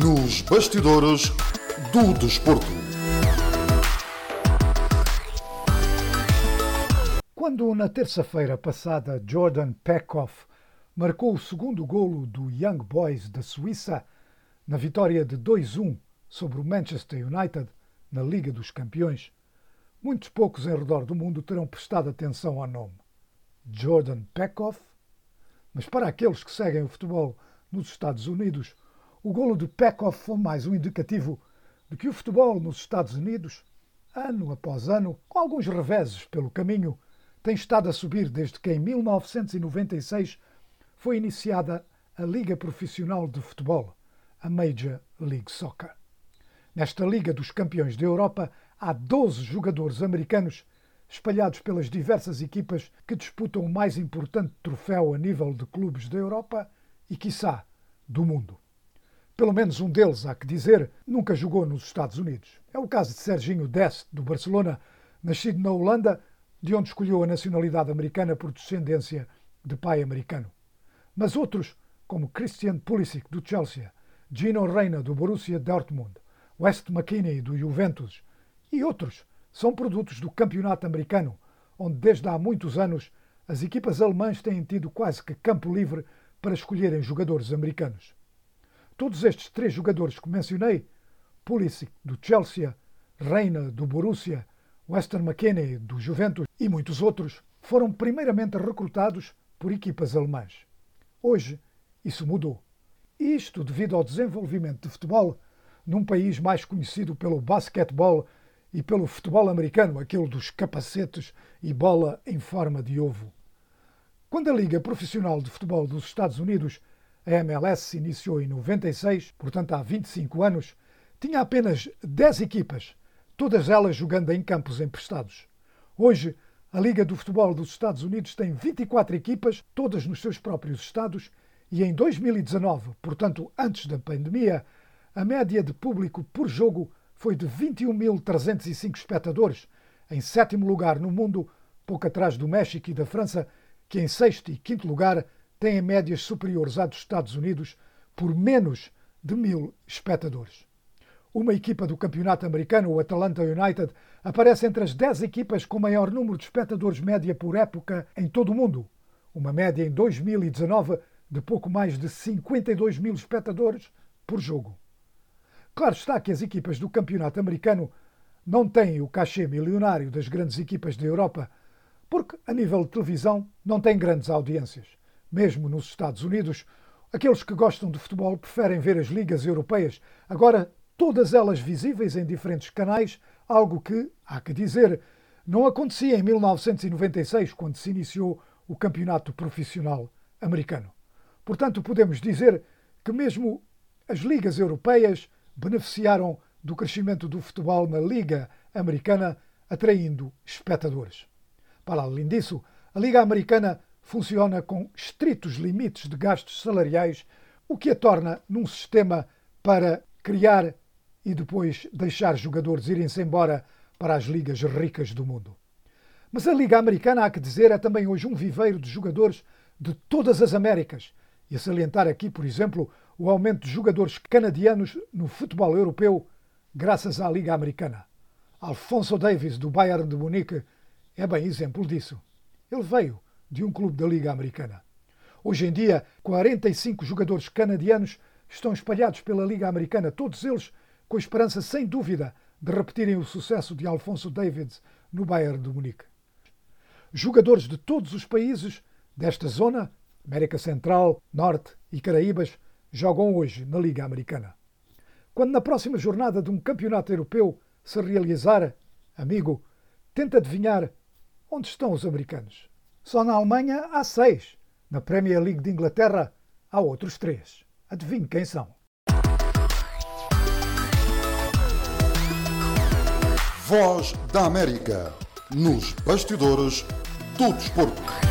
Nos bastidores do desporto. Quando na terça-feira passada Jordan Peckhoff marcou o segundo golo do Young Boys da Suíça na vitória de 2-1 sobre o Manchester United na Liga dos Campeões, muitos poucos em redor do mundo terão prestado atenção ao nome. Jordan Peckhoff? Mas para aqueles que seguem o futebol nos Estados Unidos, o golo de Peckhoff foi mais um indicativo de que o futebol nos Estados Unidos, ano após ano, com alguns reveses pelo caminho, tem estado a subir desde que em 1996 foi iniciada a Liga Profissional de Futebol, a Major League Soccer. Nesta Liga dos Campeões da Europa há 12 jogadores americanos espalhados pelas diversas equipas que disputam o mais importante troféu a nível de clubes da Europa e, quiçá, do mundo. Pelo menos um deles, há que dizer, nunca jogou nos Estados Unidos. É o caso de Serginho Dest, do Barcelona, nascido na Holanda, de onde escolheu a nacionalidade americana por descendência de pai americano. Mas outros, como Christian Pulisic, do Chelsea, Gino Reina, do Borussia Dortmund, West McKinney, do Juventus, e outros, são produtos do campeonato americano, onde desde há muitos anos as equipas alemãs têm tido quase que campo livre para escolherem jogadores americanos. Todos estes três jogadores que mencionei, Pulisic do Chelsea, Reina do Borussia, Weston McKennie do Juventus e muitos outros, foram primeiramente recrutados por equipas alemãs. Hoje, isso mudou. Isto devido ao desenvolvimento de futebol num país mais conhecido pelo basquetebol e pelo futebol americano, aquele dos capacetes e bola em forma de ovo. Quando a Liga Profissional de Futebol dos Estados Unidos, a MLS, se iniciou em 96, portanto há 25 anos, tinha apenas 10 equipas, todas elas jogando em campos emprestados. Hoje, a Liga do Futebol dos Estados Unidos tem 24 equipas, todas nos seus próprios estados, e em 2019, portanto antes da pandemia, a média de público por jogo foi de 21.305 espectadores, em sétimo lugar no mundo, pouco atrás do México e da França, que em sexto e quinto lugar têm médias superiores à dos Estados Unidos por menos de mil espectadores. Uma equipa do campeonato americano, o Atlanta United, aparece entre as 10 equipas com maior número de espectadores média por época em todo o mundo. Uma média em 2019 de pouco mais de 52 mil espectadores por jogo. Claro está que as equipas do campeonato americano não têm o cachê milionário das grandes equipas da Europa, porque, a nível de televisão, não têm grandes audiências. Mesmo nos Estados Unidos, aqueles que gostam de futebol preferem ver as ligas europeias, agora todas elas visíveis em diferentes canais, algo que, há que dizer, não acontecia em 1996, quando se iniciou o campeonato profissional americano. Portanto, podemos dizer que mesmo as ligas europeias beneficiaram do crescimento do futebol na Liga Americana, atraindo espectadores. Para além disso, a Liga Americana funciona com estritos limites de gastos salariais, o que a torna num sistema para criar e depois deixar jogadores irem-se embora para as ligas ricas do mundo. Mas a Liga Americana, há que dizer, é também hoje um viveiro de jogadores de todas as Américas. E a salientar aqui, por exemplo, o aumento de jogadores canadianos no futebol europeu graças à Liga Americana. Alfonso Davis, do Bayern de Munique, é bem exemplo disso. Ele veio de um clube da Liga Americana. Hoje em dia, 45 jogadores canadianos estão espalhados pela Liga Americana, todos eles com a esperança, sem dúvida, de repetirem o sucesso de Alfonso Davis no Bayern de Munique. Jogadores de todos os países desta zona, América Central, Norte e Caraíbas, jogam hoje na Liga Americana. Quando na próxima jornada de um campeonato europeu se realizar, amigo, tenta adivinhar onde estão os americanos. Só na Alemanha há seis. Na Premier League de Inglaterra há outros três. Adivinhe quem são. Voz da América. Nos bastidores do desporto.